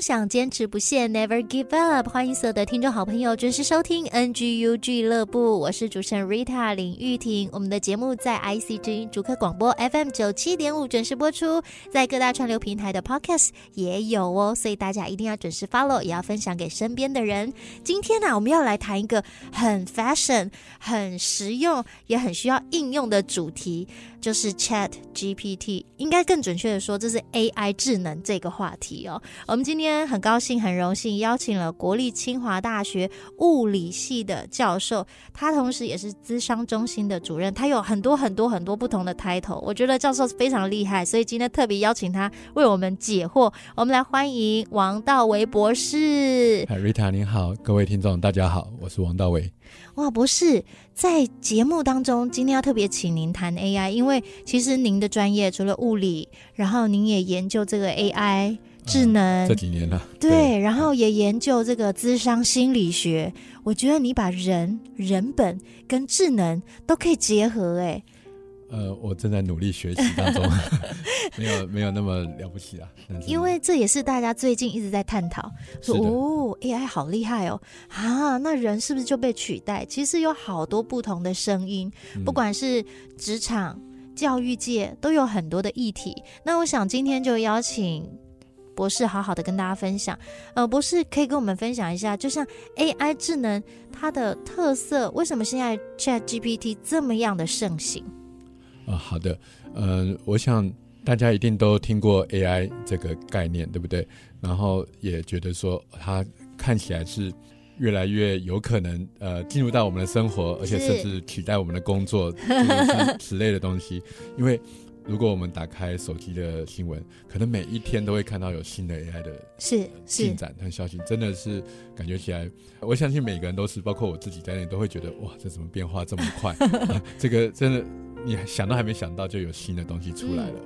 想坚持不懈，Never give up。欢迎所有的听众好朋友准时收听 NGU 俱乐部，我是主持人 Rita 林玉婷。我们的节目在 IC 之音主客广播 FM 九七点五准时播出，在各大串流平台的 Podcast 也有哦，所以大家一定要准时 follow，也要分享给身边的人。今天呢、我们要来谈一个很 fashion、很实用，也很需要应用的主题。就是 Chat GPT，应该更准确的说，这是 AI 智能这个话题哦。我们今天很高兴、很荣幸邀请了国立清华大学物理系的教授，他同时也是咨商中心的主任，他有很多很多很多不同的 title。我觉得教授非常厉害，所以今天特别邀请他为我们解惑。我们来欢迎王道维博士。嗨，Rita，您好，各位听众，大家好，我是王道维。哇，博士，在节目当中，今天要特别请您谈 AI，因为其实您的专业除了物理，然后您也研究这个 AI 智能，嗯、这几年了，对，对，然后也研究这个智商心理学。我觉得你把人人本跟智能都可以结合，哎。呃，我正在努力学习当中，没有没有那么了不起啊。因为这也是大家最近一直在探讨，说哦，AI 好厉害哦，啊，那人是不是就被取代？其实有好多不同的声音，不管是职场、教育界，都有很多的议题。那我想今天就邀请博士好好的跟大家分享。呃，博士可以跟我们分享一下，就像 AI 智能它的特色，为什么现在 ChatGPT 这么样的盛行？啊、哦，好的，呃，我想大家一定都听过 AI 这个概念，对不对？然后也觉得说它看起来是越来越有可能呃进入到我们的生活，而且甚至取代我们的工作，此类的东西。因为如果我们打开手机的新闻，可能每一天都会看到有新的 AI 的是进展和消息，真的是感觉起来，我相信每个人都是，包括我自己在内，都会觉得哇，这怎么变化这么快？啊、这个真的。你想都还没想到，就有新的东西出来了。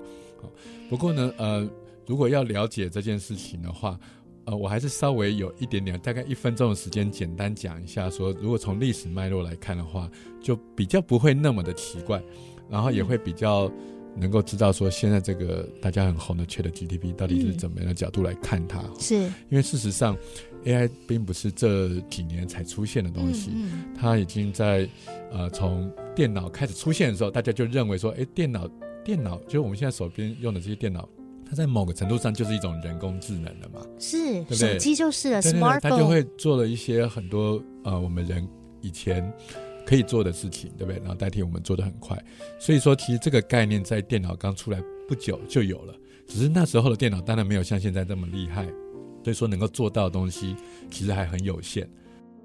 不过呢，呃，如果要了解这件事情的话，呃，我还是稍微有一点点，大概一分钟的时间，简单讲一下说，说如果从历史脉络来看的话，就比较不会那么的奇怪，然后也会比较能够知道说，现在这个大家很红的 ChatGPT 到底是怎么样的角度来看它。是，因为事实上。AI 并不是这几年才出现的东西，嗯嗯、它已经在呃从电脑开始出现的时候，大家就认为说，哎，电脑电脑就是我们现在手边用的这些电脑，它在某个程度上就是一种人工智能了嘛，是，对不对？手机就是了，smartphone，它就会做了一些很多呃我们人以前可以做的事情，对不对？然后代替我们做的很快，所以说其实这个概念在电脑刚出来不久就有了，只是那时候的电脑当然没有像现在这么厉害。所以说能够做到的东西其实还很有限，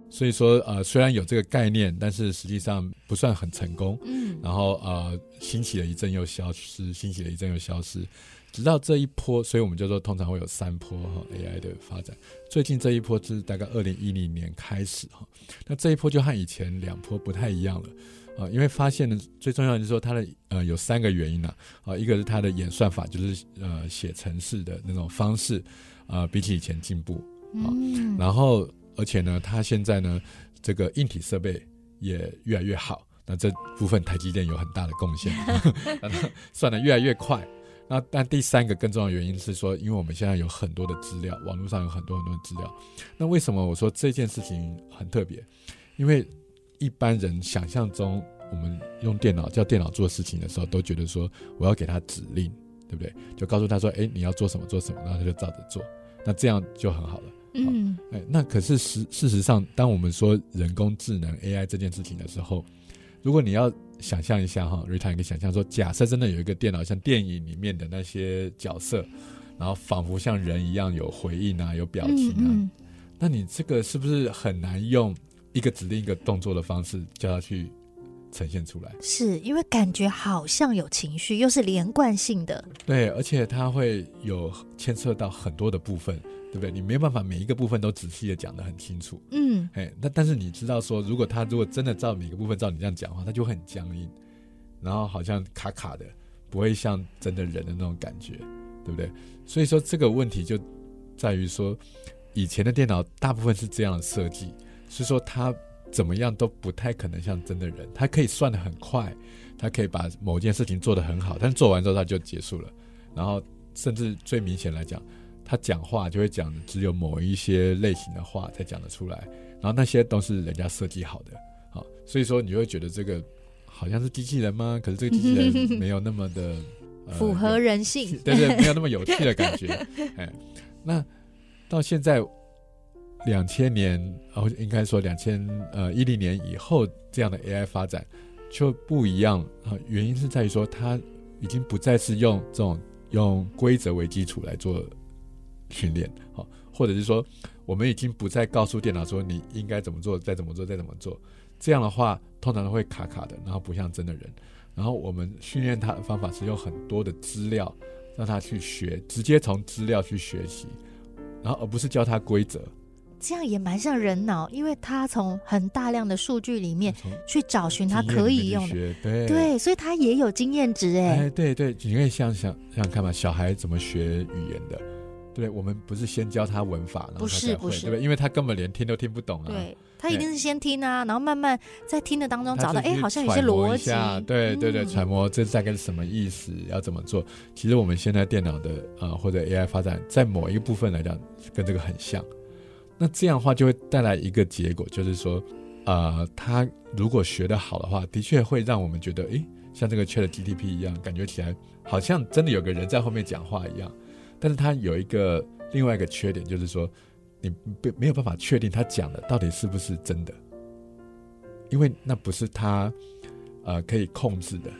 所以说呃虽然有这个概念，但是实际上不算很成功。嗯，然后呃兴起了一阵又消失，兴起了一阵又消失，直到这一波，所以我们就说通常会有三波哈 AI 的发展。最近这一波是大概二零一零年开始哈，那这一波就和以前两波不太一样了啊，因为发现呢最重要的就是说它的呃有三个原因呢啊，一个是它的演算法，就是呃写程式的那种方式。啊、呃，比起以前进步啊，嗯、然后而且呢，它现在呢，这个硬体设备也越来越好，那这部分台积电有很大的贡献，算得越来越快。那但第三个更重要的原因是说，因为我们现在有很多的资料，网络上有很多很多的资料。那为什么我说这件事情很特别？因为一般人想象中，我们用电脑叫电脑做事情的时候，都觉得说我要给他指令。对不对？就告诉他说：“哎，你要做什么做什么，然后他就照着做。那这样就很好了。嗯，哎，那可是实事实上，当我们说人工智能 AI 这件事情的时候，如果你要想象一下哈，Rita 可以想象说，假设真的有一个电脑像电影里面的那些角色，然后仿佛像人一样有回应啊，有表情啊，嗯嗯、那你这个是不是很难用一个指令一个动作的方式叫它去呈现出来？是因为感觉好像有情绪，又是连贯性的。对，而且它会有牵涉到很多的部分，对不对？你没有办法每一个部分都仔细的讲得很清楚。嗯，哎，那但是你知道说，如果他如果真的照每个部分照你这样讲的话，他就会很僵硬，然后好像卡卡的，不会像真的人的那种感觉，对不对？所以说这个问题就在于说，以前的电脑大部分是这样的设计，所以说它怎么样都不太可能像真的人。它可以算得很快，它可以把某件事情做得很好，但是做完之后它就结束了。然后甚至最明显来讲，他讲话就会讲只有某一些类型的话才讲得出来，然后那些都是人家设计好的。好，所以说你就会觉得这个好像是机器人吗？可是这个机器人没有那么的。符合人性，呃、对，对对，没有那么有趣的感觉。哎，那到现在两千年，哦，应该说两千呃一零年以后，这样的 AI 发展就不一样啊。原因是在于说，它已经不再是用这种用规则为基础来做训练，好，或者是说，我们已经不再告诉电脑说你应该怎么做，再怎么做，再怎么做。这样的话，通常都会卡卡的，然后不像真的人。然后我们训练他的方法是用很多的资料让他去学，直接从资料去学习，然后而不是教他规则。这样也蛮像人脑，因为他从很大量的数据里面去找寻他可以用的，对对，所以他也有经验值哎。哎，对对，你可以想想想想看嘛，小孩怎么学语言的？对，我们不是先教他文法，然后他才会，不是不是，对不对？因为他根本连听都听不懂啊。对。他一定是先听啊，然后慢慢在听的当中找到，哎，好像有些逻辑。对对对，揣摩这大概是什么意思，要怎么做？其实我们现在电脑的啊、呃，或者 AI 发展，在某一个部分来讲，跟这个很像。那这样的话，就会带来一个结果，就是说，呃，他如果学得好的话，的确会让我们觉得，哎，像这个 ChatGPT 一样，感觉起来好像真的有个人在后面讲话一样。但是它有一个另外一个缺点，就是说。你没没有办法确定他讲的到底是不是真的，因为那不是他呃可以控制的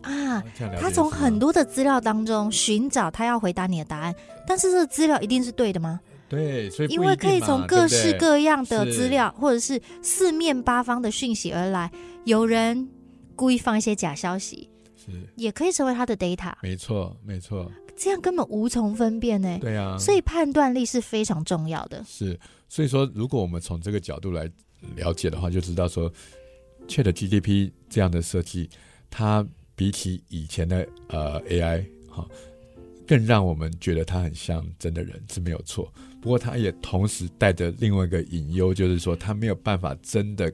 啊。他从很多的资料当中寻找他要回答你的答案，但是这个资料一定是对的吗？对，所以因为可以从各式各样的资料，或者是四面八方的讯息而来，有人故意放一些假消息，是也可以成为他的 data。没错，没错。这样根本无从分辨呢。对啊，所以判断力是非常重要的。是，所以说，如果我们从这个角度来了解的话，就知道说，ChatGPT 这样的设计，它比起以前的呃 AI 哈，更让我们觉得它很像真的人是没有错。不过，它也同时带着另外一个隐忧，就是说，它没有办法真的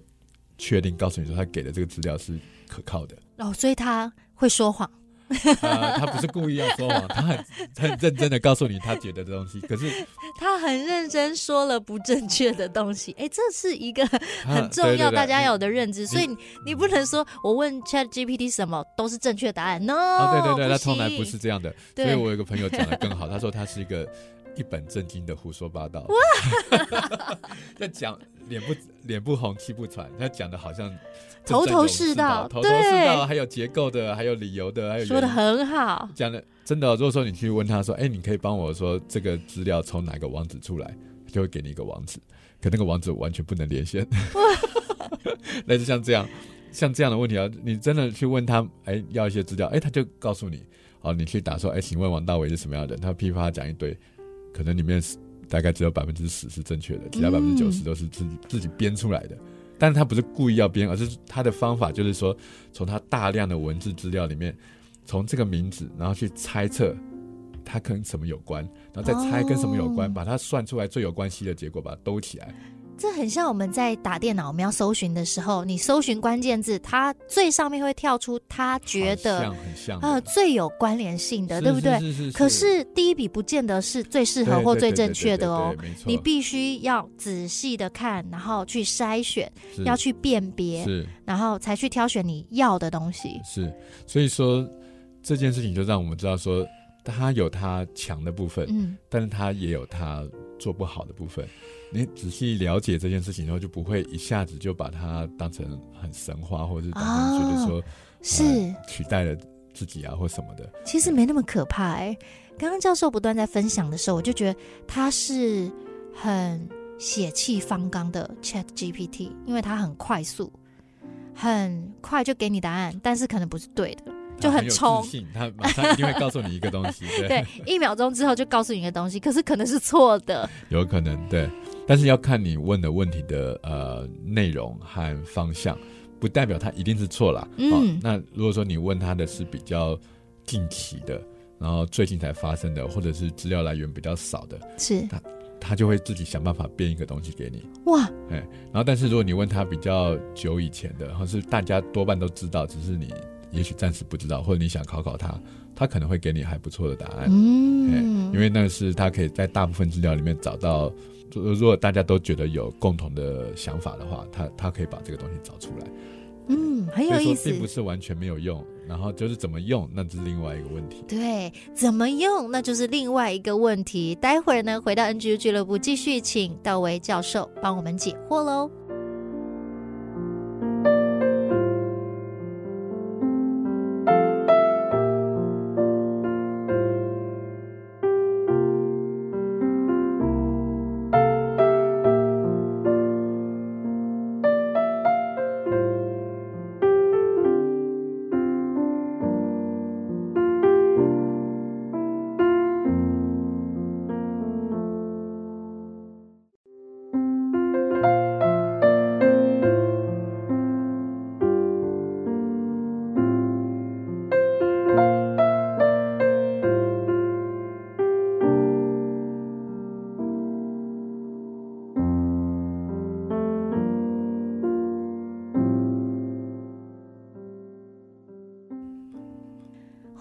确定告诉你说，它给的这个资料是可靠的。哦，所以它会说谎。呃，他不是故意要说谎，他很很认真的告诉你他觉得的东西，可是 他很认真说了不正确的东西。哎，这是一个很重要大家有的认知，所以你，你不能说我问 Chat GPT 什么都是正确答案。No，哦，对对对，他从来不是这样的。所以我有个朋友讲的更好，他说他是一个一本正经的胡说八道，在讲脸不脸不红气不喘，他讲的好像。头头是道，头头是道，还有结构的，还有理由的，还有说的很好，讲的真的。如果说你去问他说，哎，你可以帮我说这个资料从哪个网址出来，就会给你一个网址，可那个网址完全不能连线。类似像这样，像这样的问题啊，你真的去问他，哎，要一些资料，哎，他就告诉你，哦，你去打说，哎，请问王大伟是什么样的人？他噼啪讲一堆，可能里面大概只有百分之十是正确的，其他百分之九十都是自己、嗯、自己编出来的。但是他不是故意要编，而是他的方法就是说，从他大量的文字资料里面，从这个名字，然后去猜测它跟什么有关，然后再猜跟什么有关，哦、把它算出来最有关系的结果，把它兜起来。这很像我们在打电脑，我们要搜寻的时候，你搜寻关键字，它最上面会跳出他觉得很像呃最有关联性的，对不对？是是。可是第一笔不见得是最适合或最正确的哦。你必须要仔细的看，然后去筛选，要去辨别，是，然后才去挑选你要的东西。是，所以说这件事情就让我们知道说，他有他强的部分，嗯，但是他也有他做不好的部分。你仔细了解这件事情之后，就不会一下子就把它当成很神话，或者是当成觉得说、哦、是、呃、取代了自己啊，或什么的。其实没那么可怕哎、欸。刚刚教授不断在分享的时候，我就觉得他是很血气方刚的 Chat GPT，因为它很快速，很快就给你答案，但是可能不是对的，就很冲。他马上一定会告诉你一个东西，对，对，一秒钟之后就告诉你一个东西，可是可能是错的，有可能对，但是要看你问的问题的呃内容和方向，不代表他一定是错了。嗯、哦，那如果说你问他的是比较近期的。然后最近才发生的，或者是资料来源比较少的，是他他就会自己想办法编一个东西给你。哇，哎，然后但是如果你问他比较久以前的，或是大家多半都知道，只是你也许暂时不知道，或者你想考考他，他可能会给你还不错的答案。嗯，因为那是他可以在大部分资料里面找到，如果大家都觉得有共同的想法的话，他他可以把这个东西找出来。嗯，很有意思，并不是完全没有用。然后就是怎么用，那就是另外一个问题。对，怎么用，那就是另外一个问题。待会儿呢，回到 NGU 俱乐部，继续请道维教授帮我们解惑喽。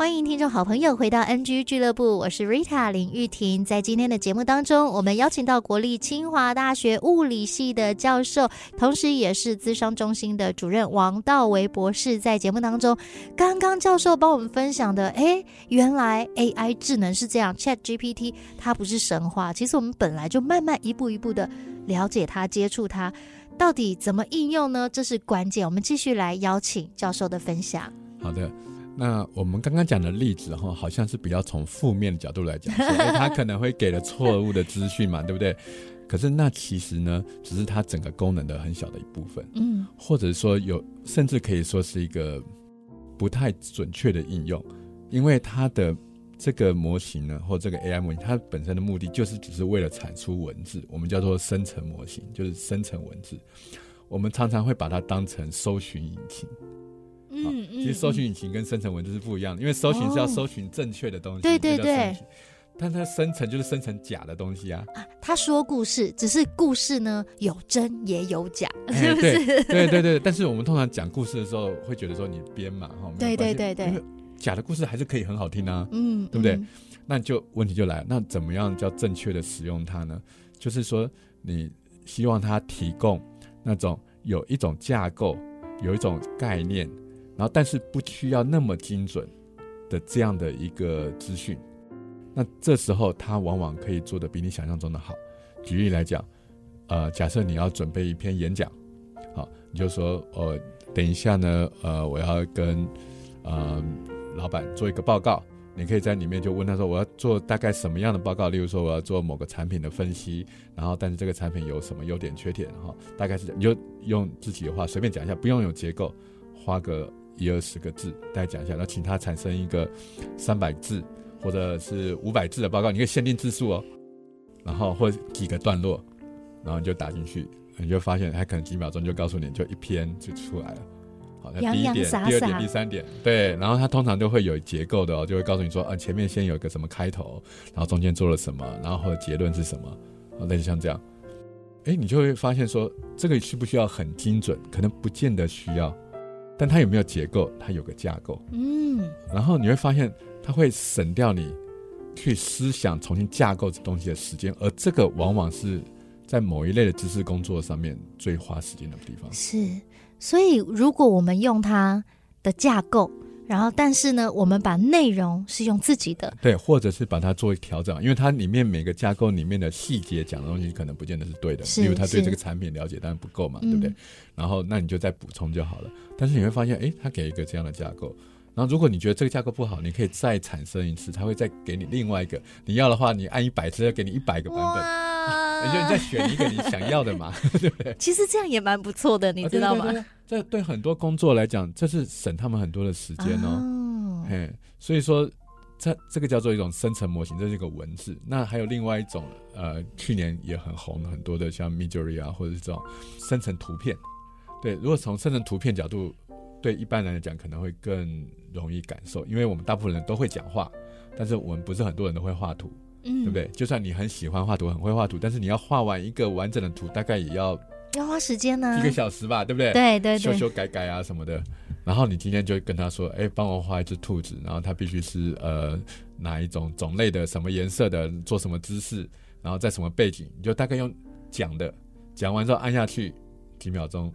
欢迎听众好朋友，回到 NG 俱乐部，我是 Rita 林玉婷。在今天的节目当中，我们邀请到国立清华大学物理系的教授，同时也是资商中心的主任王道维博士。在节目当中，刚刚教授帮我们分享的，哎，原来 AI 智能是这样，Chat GPT 它不是神话。其实我们本来就慢慢一步一步的了解它、接触它，到底怎么应用呢？这是关键。我们继续来邀请教授的分享。好的。那我们刚刚讲的例子哈，好像是比较从负面的角度来讲，所以 他可能会给了错误的资讯嘛，对不对？可是那其实呢，只是它整个功能的很小的一部分，嗯，或者说有，甚至可以说是一个不太准确的应用，因为它的这个模型呢，或这个 AI 模型，它本身的目的就是只是为了产出文字，我们叫做生成模型，就是生成文字，我们常常会把它当成搜寻引擎。嗯，其实搜寻引擎跟生成文字是不一样的，因为搜寻是要搜寻正确的东西，哦、对对对，但它生成就是生成假的东西啊。啊，他说故事，只是故事呢有真也有假，是不是？欸、对，对对对，但是我们通常讲故事的时候会觉得说你编嘛，哈，对对对对，假的故事还是可以很好听啊，嗯，对不对？嗯、那就问题就来了，那怎么样叫正确的使用它呢？就是说你希望它提供那种有一种架构，有一种概念。然后，但是不需要那么精准的这样的一个资讯，那这时候他往往可以做的比你想象中的好。举例来讲，呃，假设你要准备一篇演讲，好，你就说，呃，等一下呢，呃，我要跟呃老板做一个报告，你可以在里面就问他说，我要做大概什么样的报告？例如说，我要做某个产品的分析，然后但是这个产品有什么优点缺点？哈，大概是，你就用自己的话随便讲一下，不用有结构，花个。一二十个字，大家讲一下，然后请他产生一个三百字或者是五百字的报告，你可以限定字数哦，然后或者几个段落，然后你就打进去，你就发现他可能几秒钟就告诉你，就一篇就出来了。好，那第一点、第二点、第三点，对，然后它通常都会有结构的哦，就会告诉你说，啊，前面先有一个什么开头，然后中间做了什么，然后或者结论是什么，类似像这样，哎，你就会发现说，这个需不需要很精准？可能不见得需要。但它有没有结构？它有个架构，嗯，然后你会发现，它会省掉你去思想、重新架构这东西的时间，而这个往往是在某一类的知识工作上面最花时间的地方。是，所以如果我们用它的架构。然后，但是呢，我们把内容是用自己的，对，或者是把它做调整，因为它里面每个架构里面的细节讲的东西可能不见得是对的，因为他对这个产品了解当然不够嘛，对不对？嗯、然后，那你就再补充就好了。但是你会发现，哎，他给一个这样的架构，然后如果你觉得这个价格不好，你可以再产生一次，他会再给你另外一个，你要的话，你按一百次，要给你一百个版本。你就再选一个你想要的嘛，对不对？其实这样也蛮不错的，你知道吗？啊、对对对对这对很多工作来讲，这是省他们很多的时间哦。哦嘿，所以说，这这个叫做一种生成模型，这是一个文字。那还有另外一种，呃，去年也很红很多的，像 Midjourney 啊，或者是这种生成图片。对，如果从生成图片角度，对一般人来讲可能会更容易感受，因为我们大部分人都会讲话，但是我们不是很多人都会画图。嗯，对不对？就算你很喜欢画图，很会画图，但是你要画完一个完整的图，大概也要要花时间呢，一个小时吧，对不对？对对对，修修改改啊什么的。然后你今天就跟他说：“哎，帮我画一只兔子，然后它必须是呃哪一种种类的，什么颜色的，做什么姿势，然后在什么背景，你就大概用讲的，讲完之后按下去，几秒钟，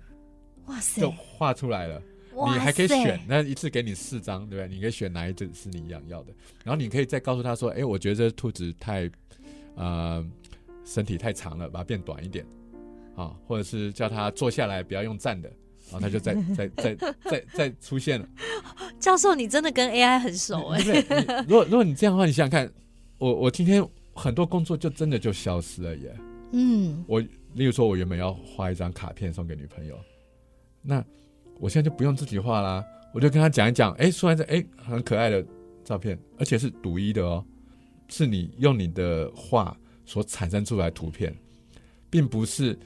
哇塞，就画出来了。”你还可以选，那一次给你四张，对不对？你可以选哪一只是你想要的，然后你可以再告诉他说：“哎，我觉得这兔子太，呃，身体太长了，把它变短一点，啊，或者是叫他坐下来，不要用站的，然后他就再 再再再再再出现了。”教授，你真的跟 AI 很熟哎。对，如果如果你这样的话，你想想看，我我今天很多工作就真的就消失了耶。嗯，我例如说，我原本要画一张卡片送给女朋友，那。我现在就不用自己画啦，我就跟他讲一讲，哎，说完这哎很可爱的照片，而且是独一的哦，是你用你的画所产生出来图片，并不是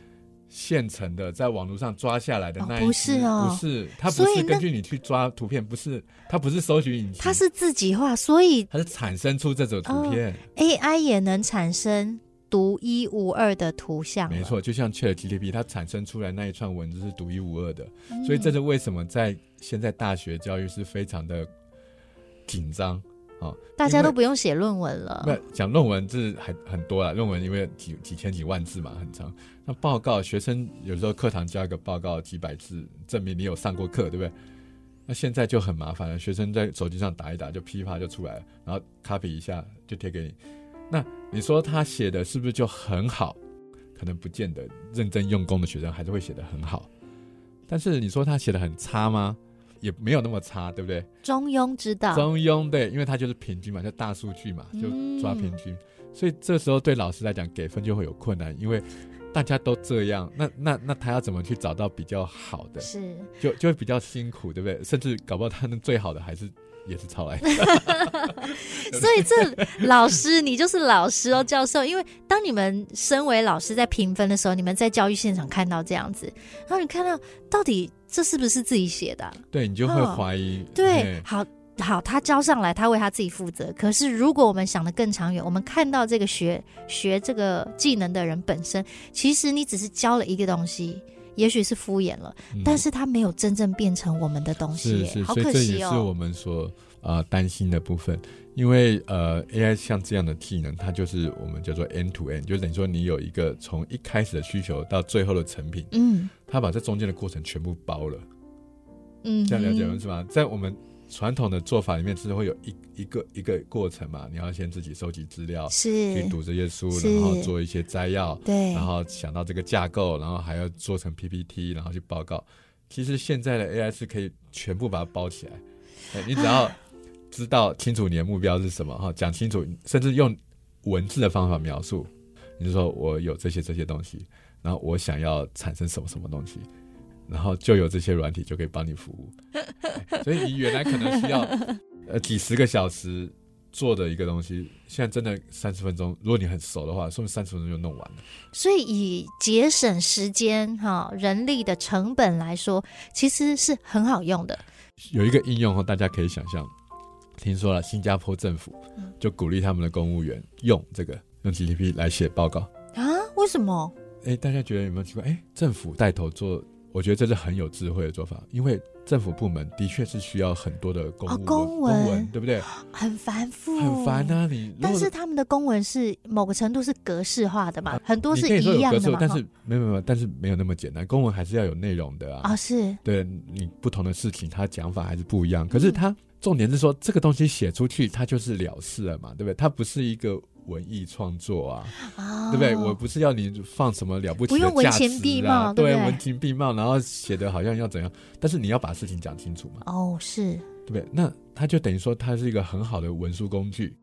现成的在网络上抓下来的那一、哦、不是哦，不是，它不是根据你去抓图片，不是，它不是搜寻引擎，它是自己画，所以它是产生出这种图片、哦、，AI 也能产生。独一无二的图像，没错，就像 ChatGPT，它产生出来那一串文字是独一无二的，嗯、所以这是为什么在现在大学教育是非常的紧张啊！大家都不用写论文了。那讲论文是很很多了，论文因为几几千几万字嘛，很长。那报告，学生有时候课堂交一个报告几百字，证明你有上过课，对不对？那现在就很麻烦了，学生在手机上打一打，就噼啪就出来了，然后 copy 一下就贴给你。那你说他写的是不是就很好？可能不见得，认真用功的学生还是会写得很好。但是你说他写的很差吗？也没有那么差，对不对？中庸之道。中庸对，因为他就是平均嘛，就大数据嘛，就抓平均。嗯、所以这时候对老师来讲给分就会有困难，因为大家都这样，那那那他要怎么去找到比较好的？是，就就会比较辛苦，对不对？甚至搞不好他那最好的还是。也是抄来的，所以这老师你就是老师哦，教授。因为当你们身为老师在评分的时候，你们在教育现场看到这样子，然后你看到到底这是不是自己写的啊？对，你就会怀疑。哦，对，好好，他交上来，他为他自己负责。可是如果我们想的更长远，我们看到这个学学这个技能的人本身，其实你只是教了一个东西。也许是敷衍了，嗯、但是它没有真正变成我们的东西，是是，好可惜哦。所以这也是我们所呃担心的部分，因为呃 AI 像这样的技能，它就是我们叫做 end to end，就等于说你有一个从一开始的需求到最后的成品，嗯，它把这中间的过程全部包了，嗯，这样了解了是吧？在我们。传统的做法里面，是会有一一个一个过程嘛？你要先自己收集资料，是去读这些书，然后做一些摘要，对，然后想到这个架构，然后还要做成 PPT，然后去报告。其实现在的 AI 是可以全部把它包起来，你只要知道清楚你的目标是什么哈，讲清楚，甚至用文字的方法描述，你就说我有这些这些东西，然后我想要产生什么什么东西。然后就有这些软体就可以帮你服务，所以你原来可能需要呃几十个小时做的一个东西，现在真的三十分钟，如果你很熟的话，说不定三十分钟就弄完了。所以以节省时间哈人力的成本来说，其实是很好用的。有一个应用哈，大家可以想象，听说了新加坡政府就鼓励他们的公务员用这个用 GPT 来写报告啊？为什么？哎，大家觉得有没有奇怪？哎，政府带头做。我觉得这是很有智慧的做法，因为政府部门的确是需要很多的公、哦、公文，公文对不对？很繁复，很烦啊！你但是他们的公文是某个程度是格式化的嘛？啊、很多是一样的嘛？但是没有没有，但是没有那么简单。公文还是要有内容的啊！啊、哦，是对你不同的事情，他讲法还是不一样。可是他重点是说，这个东西写出去，它就是了事了嘛？对不对？它不是一个。文艺创作啊，哦、对不对？我不是要你放什么了不起的价值啊，不用文情并茂，对，文情并茂，然后写的好像要怎样，但是你要把事情讲清楚嘛。哦，是，对不对？那它就等于说，它是一个很好的文书工具。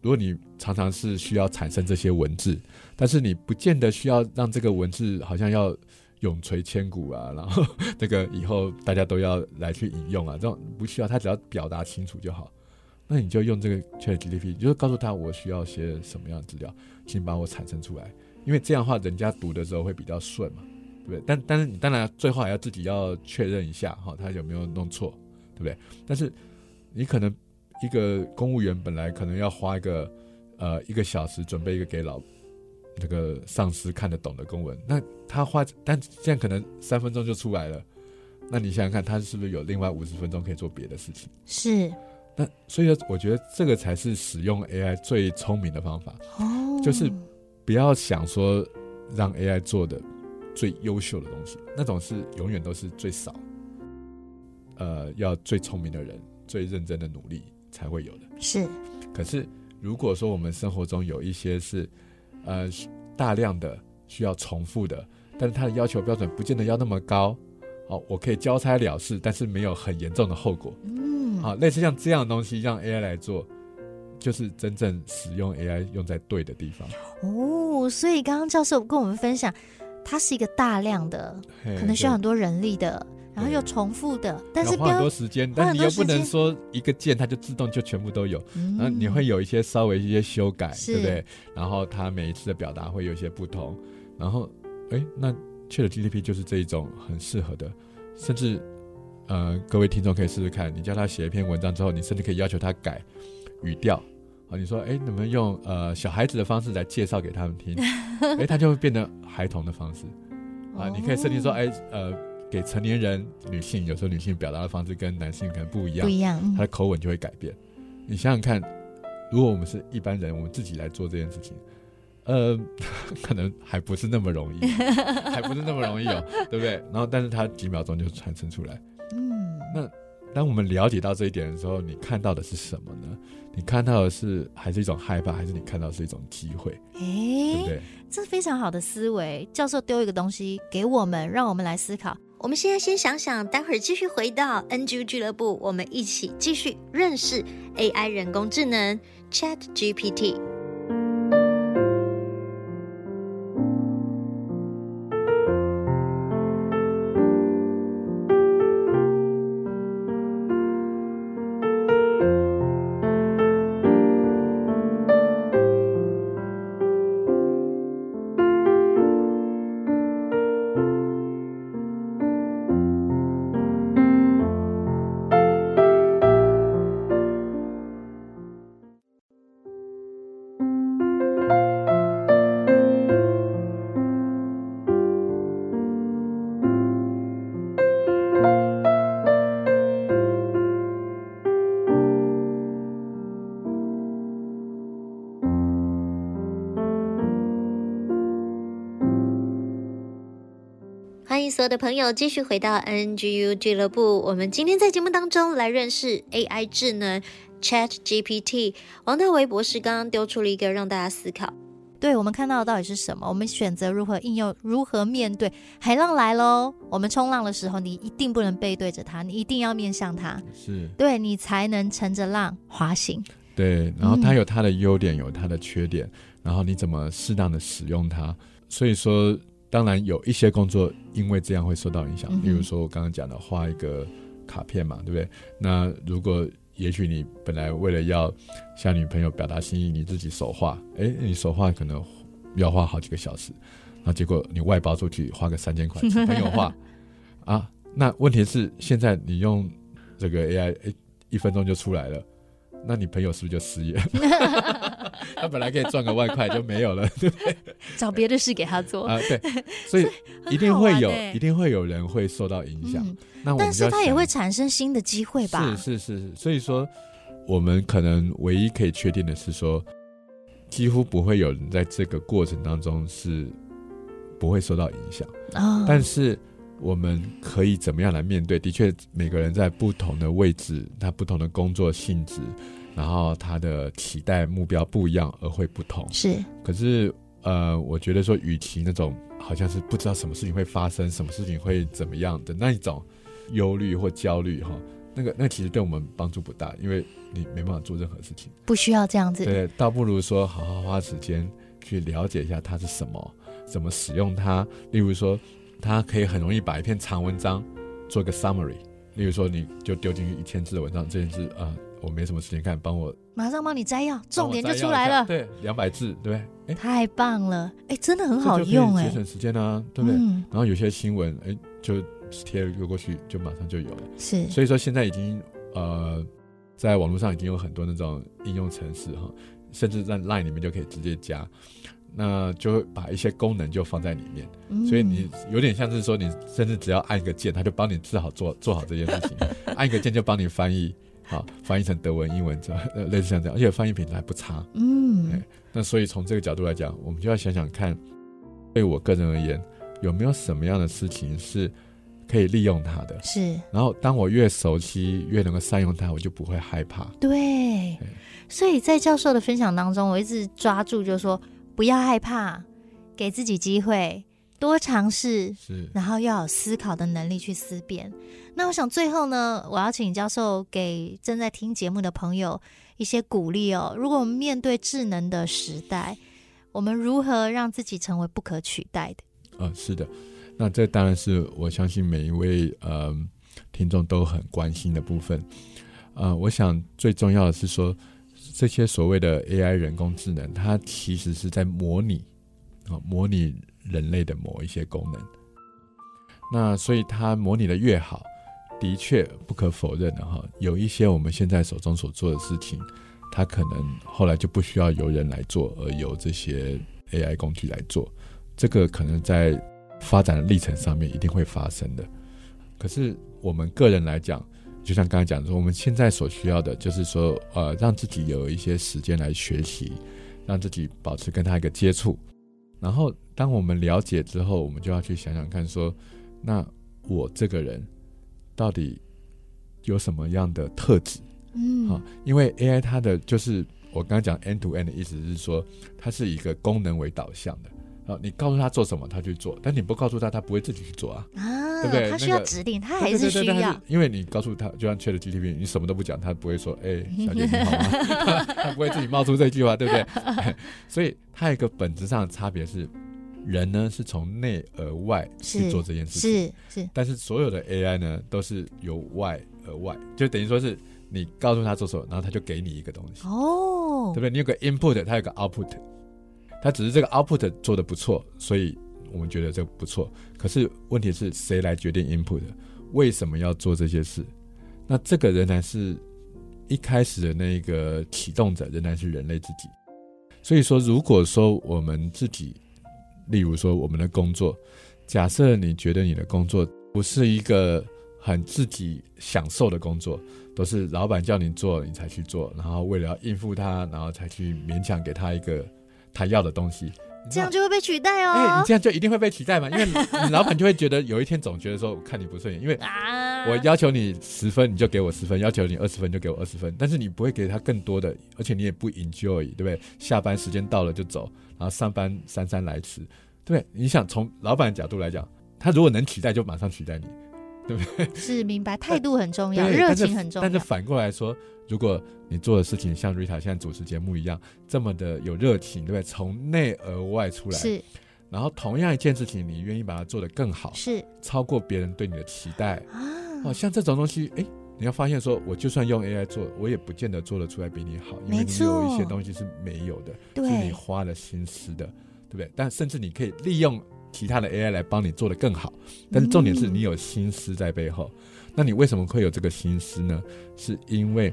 如果你常常是需要产生这些文字，但是你不见得需要让这个文字好像要永垂千古啊，然后这个以后大家都要来去引用啊，这种不需要，他只要表达清楚就好。那你就用这个 ChatGPT，就是告诉他我需要些什么样的资料，请把我产生出来。因为这样的话，人家读的时候会比较顺嘛，对不对？但但是你当然最后还要自己要确认一下哈，他有没有弄错，对不对？但是你可能一个公务员本来可能要花一个呃一个小时准备一个给老那个上司看得懂的公文，那他花但这样可能三分钟就出来了，那你想想看，他是不是有另外五十分钟可以做别的事情？是。那所以说，我觉得这个才是使用 AI 最聪明的方法。哦，就是不要想说让 AI 做的最优秀的东西，那种是永远都是最少。呃，要最聪明的人、最认真的努力才会有的。是。可是如果说我们生活中有一些是呃大量的需要重复的，但是它的要求标准不见得要那么高，好，我可以交差了事，但是没有很严重的后果。嗯。好，类似像这样的东西，让 AI 来做，就是真正使用 AI 用在对的地方。哦，所以刚刚教授跟我们分享，它是一个大量的，可能需要很多人力的，然后又重复的，但是花很多时间，但你又不能说一个键它就自动就全部都有，然后你会有一些稍微一些修改，对不对？然后它每一次的表达会有一些不同，然后哎，那 ChatGPT 就是这一种很适合的，甚至。呃，各位听众可以试试看，你叫他写一篇文章之后，你甚至可以要求他改语调啊。你说，哎，能不能用呃小孩子的方式来介绍给他们听？哎，他就会变得孩童的方式 啊。你可以设定说，哎，呃，给成年人女性，有时候女性表达的方式跟男性可能不一样，不一样，她的口吻就会改变。你想想看，如果我们是一般人，我们自己来做这件事情，呃，可能还不是那么容易，还不是那么容易哦，对不对？然后，但是他几秒钟就传承出来。嗯，那当我们了解到这一点的时候，你看到的是什么呢？你看到的是还是一种害怕，还是你看到的是一种机会？哎、欸，对不对？这是非常好的思维。教授丢一个东西给我们，让我们来思考。我们现在先想想，待会儿继续回到 NG 俱乐部，我们一起继续认识 AI 人工智能 ChatGPT。有的朋友继续回到 NGU 俱乐部，我们今天在节目当中来认识 AI 智能 ChatGPT。王大为博士刚刚丢出了一个让大家思考，对，我们看到的到底是什么？我们选择如何应用，如何面对海浪来喽？我们冲浪的时候，你一定不能背对着它，你一定要面向它，是对你才能乘着浪滑行。对，然后它有它的优点，有它的缺点，然后你怎么适当的使用它？所以说。当然有一些工作因为这样会受到影响，例如说我刚刚讲的画一个卡片嘛，对不对？那如果也许你本来为了要向女朋友表达心意，你自己手画，哎，你手画可能要画好几个小时，那结果你外包出去花个三千块请朋友画啊，那问题是现在你用这个 AI，哎，一分钟就出来了。那你朋友是不是就失业？他本来可以赚个万块就没有了，对不对？找别的事给他做啊，对，所以一定会有，一定会有人会受到影响。嗯、那但是他也会产生新的机会吧？是是是是，所以说我们可能唯一可以确定的是说，几乎不会有人在这个过程当中是不会受到影响啊。哦、但是。我们可以怎么样来面对？的确，每个人在不同的位置，他不同的工作性质，然后他的期待目标不一样，而会不同。是。可是，呃，我觉得说，与其那种好像是不知道什么事情会发生，什么事情会怎么样的那一种忧虑或焦虑，哈，那个那其实对我们帮助不大，因为你没办法做任何事情。不需要这样子。对，倒不如说好好花时间去了解一下它是什么，怎么使用它。例如说，它可以很容易把一篇长文章做个 summary。例如说，你就丢进去一千字的文章，这件事啊，我没什么时间看，帮我马上帮你摘要，重点就出来了。对，两百字，对不对？太棒了，哎，真的很好用，哎，节省时间啊，对不对？嗯、然后有些新闻，哎，就贴了一个过去，就马上就有了。是，所以说现在已经呃，在网络上已经有很多那种应用程式哈，甚至在 Line 里面就可以直接加。那就会把一些功能就放在里面，嗯、所以你有点像是说，你甚至只要按一个键，它就帮你治好做做好这件事情，按一个键就帮你翻译，好翻译成德文、英文这类似像这样，而且翻译品质还不差。嗯，那所以从这个角度来讲，我们就要想想看，对我个人而言，有没有什么样的事情是可以利用它的？是。然后当我越熟悉，越能够善用它，我就不会害怕。对。对所以在教授的分享当中，我一直抓住，就是说。不要害怕，给自己机会，多尝试，是，然后要有思考的能力去思辨。那我想最后呢，我要请教授给正在听节目的朋友一些鼓励哦。如果我们面对智能的时代，我们如何让自己成为不可取代的？啊、呃，是的，那这当然是我相信每一位呃听众都很关心的部分。呃，我想最重要的是说。这些所谓的 AI 人工智能，它其实是在模拟啊，模拟人类的某一些功能。那所以它模拟的越好，的确不可否认的哈，有一些我们现在手中所做的事情，它可能后来就不需要由人来做，而由这些 AI 工具来做。这个可能在发展的历程上面一定会发生的。可是我们个人来讲，就像刚才讲的说，我们现在所需要的就是说，呃，让自己有一些时间来学习，让自己保持跟他一个接触。然后，当我们了解之后，我们就要去想想看，说，那我这个人到底有什么样的特质？嗯，好，因为 AI 它的就是我刚刚讲 end to end 的意思是说，它是一个功能为导向的。啊，你告诉他做什么，他去做；但你不告诉他，他不会自己去做啊，啊对不对？他需要指令，那个、他还是需要。对对对对，因为你告诉他，就像 ChatGPT，你什么都不讲，他不会说：“哎、欸，小姐你好吗？” 他不会自己冒出这句话，对不对？所以，他有一个本质上的差别是，人呢是从内而外去做这件事情，是是，是。但是所有的 AI 呢，都是由外而外，就等于说是你告诉他做什么，然后他就给你一个东西，哦，对不对？你有个 input，他有个 output。他只是这个 output 做的不错，所以我们觉得这不错。可是问题是谁来决定 input？为什么要做这些事？那这个仍然是一开始的那个启动者，仍然是人类自己。所以说，如果说我们自己，例如说我们的工作，假设你觉得你的工作不是一个很自己享受的工作，都是老板叫你做你才去做，然后为了要应付他，然后才去勉强给他一个。他要的东西，这样就会被取代哦。哎，你这样就一定会被取代嘛？因为你老板就会觉得有一天总觉得说，我看你不顺眼，因为我要求你十分，你就给我十分；要求你二十分，就给我二十分。但是你不会给他更多的，而且你也不 enjoy，对不对？下班时间到了就走，然后上班姗姗来迟，对不对？你想从老板的角度来讲，他如果能取代，就马上取代你，对不对？是明白，态度很重要，热情很重要。但是反过来说。如果你做的事情像 Rita 现在主持节目一样，这么的有热情，对不对？从内而外出来，是。然后同样一件事情，你愿意把它做得更好，是。超过别人对你的期待啊！哦，像这种东西，哎，你要发现说，我就算用 AI 做，我也不见得做得出来比你好，因为你有一些东西是没有的，是你花了心思的，对不对？但甚至你可以利用其他的 AI 来帮你做得更好，但是重点是你有心思在背后。嗯。那你为什么会有这个心思呢？是因为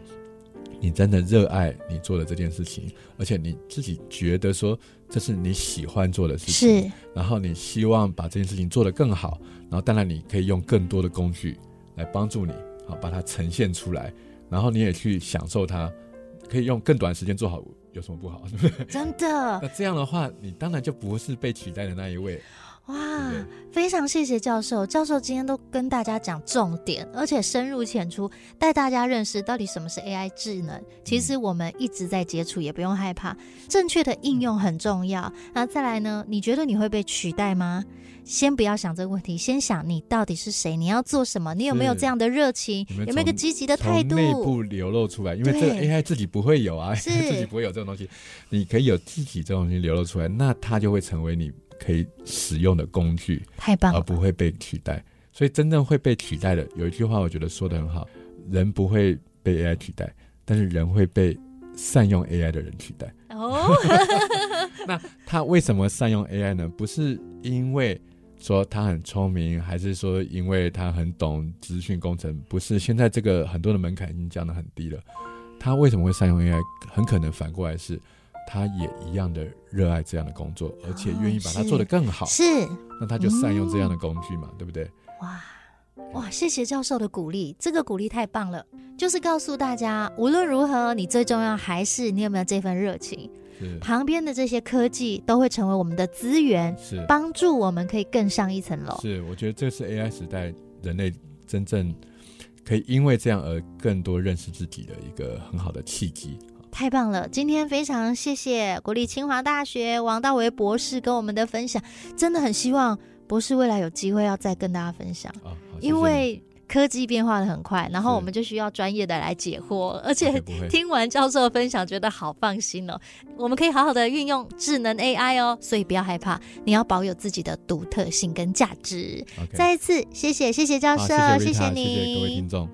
你真的热爱你做的这件事情，而且你自己觉得说这是你喜欢做的事情，是。然后你希望把这件事情做得更好，然后当然你可以用更多的工具来帮助你，好把它呈现出来，然后你也去享受它，可以用更短时间做好，有什么不好？是不是？真的。那这样的话，你当然就不是被取代的那一位。哇，非常谢谢教授，教授今天都跟大家讲重点，而且深入浅出，带大家认识到底什么是 AI 智能。其实我们一直在接触，也不用害怕，正确的应用很重要。那再来呢？你觉得你会被取代吗？先不要想这个问题，先想你到底是谁，你要做什么，你有没有这样的热情，有没有一个积极的态度？内部流露出来，因为这个 AI 自己不会有啊，自己不会有这种东西，你可以有自己这种东西流露出来，那它就会成为你。可以使用的工具，太棒了，而不会被取代。所以真正会被取代的，有一句话我觉得说的很好：人不会被 AI 取代，但是人会被善用 AI 的人取代。哦，那他为什么善用 AI 呢？不是因为说他很聪明，还是说因为他很懂资讯工程？不是，现在这个很多的门槛已经降得很低了。他为什么会善用 AI？很可能反过来是。他也一样的热爱这样的工作，而且愿意把它做得更好。是，那他就善用这样的工具嘛，嗯、对不对？哇哇，谢谢教授的鼓励，这个鼓励太棒了。就是告诉大家，无论如何，你最重要还是你有没有这份热情。是，旁边的这些科技都会成为我们的资源，是帮助我们可以更上一层楼。是，我觉得这是 AI 时代人类真正可以因为这样而更多认识自己的一个很好的契机。太棒了！今天非常谢谢国立清华大学王道维博士跟我们的分享，真的很希望博士未来有机会要再跟大家分享，哦、因为科技变化的很快，然后我们就需要专业的来解惑，而且听完教授的分享，觉得好放心哦，我们可以好好的运用智能 AI 哦，所以不要害怕，你要保有自己的独特性跟价值。再一次谢谢谢谢教授，谢谢，谢谢你，谢谢各位听众。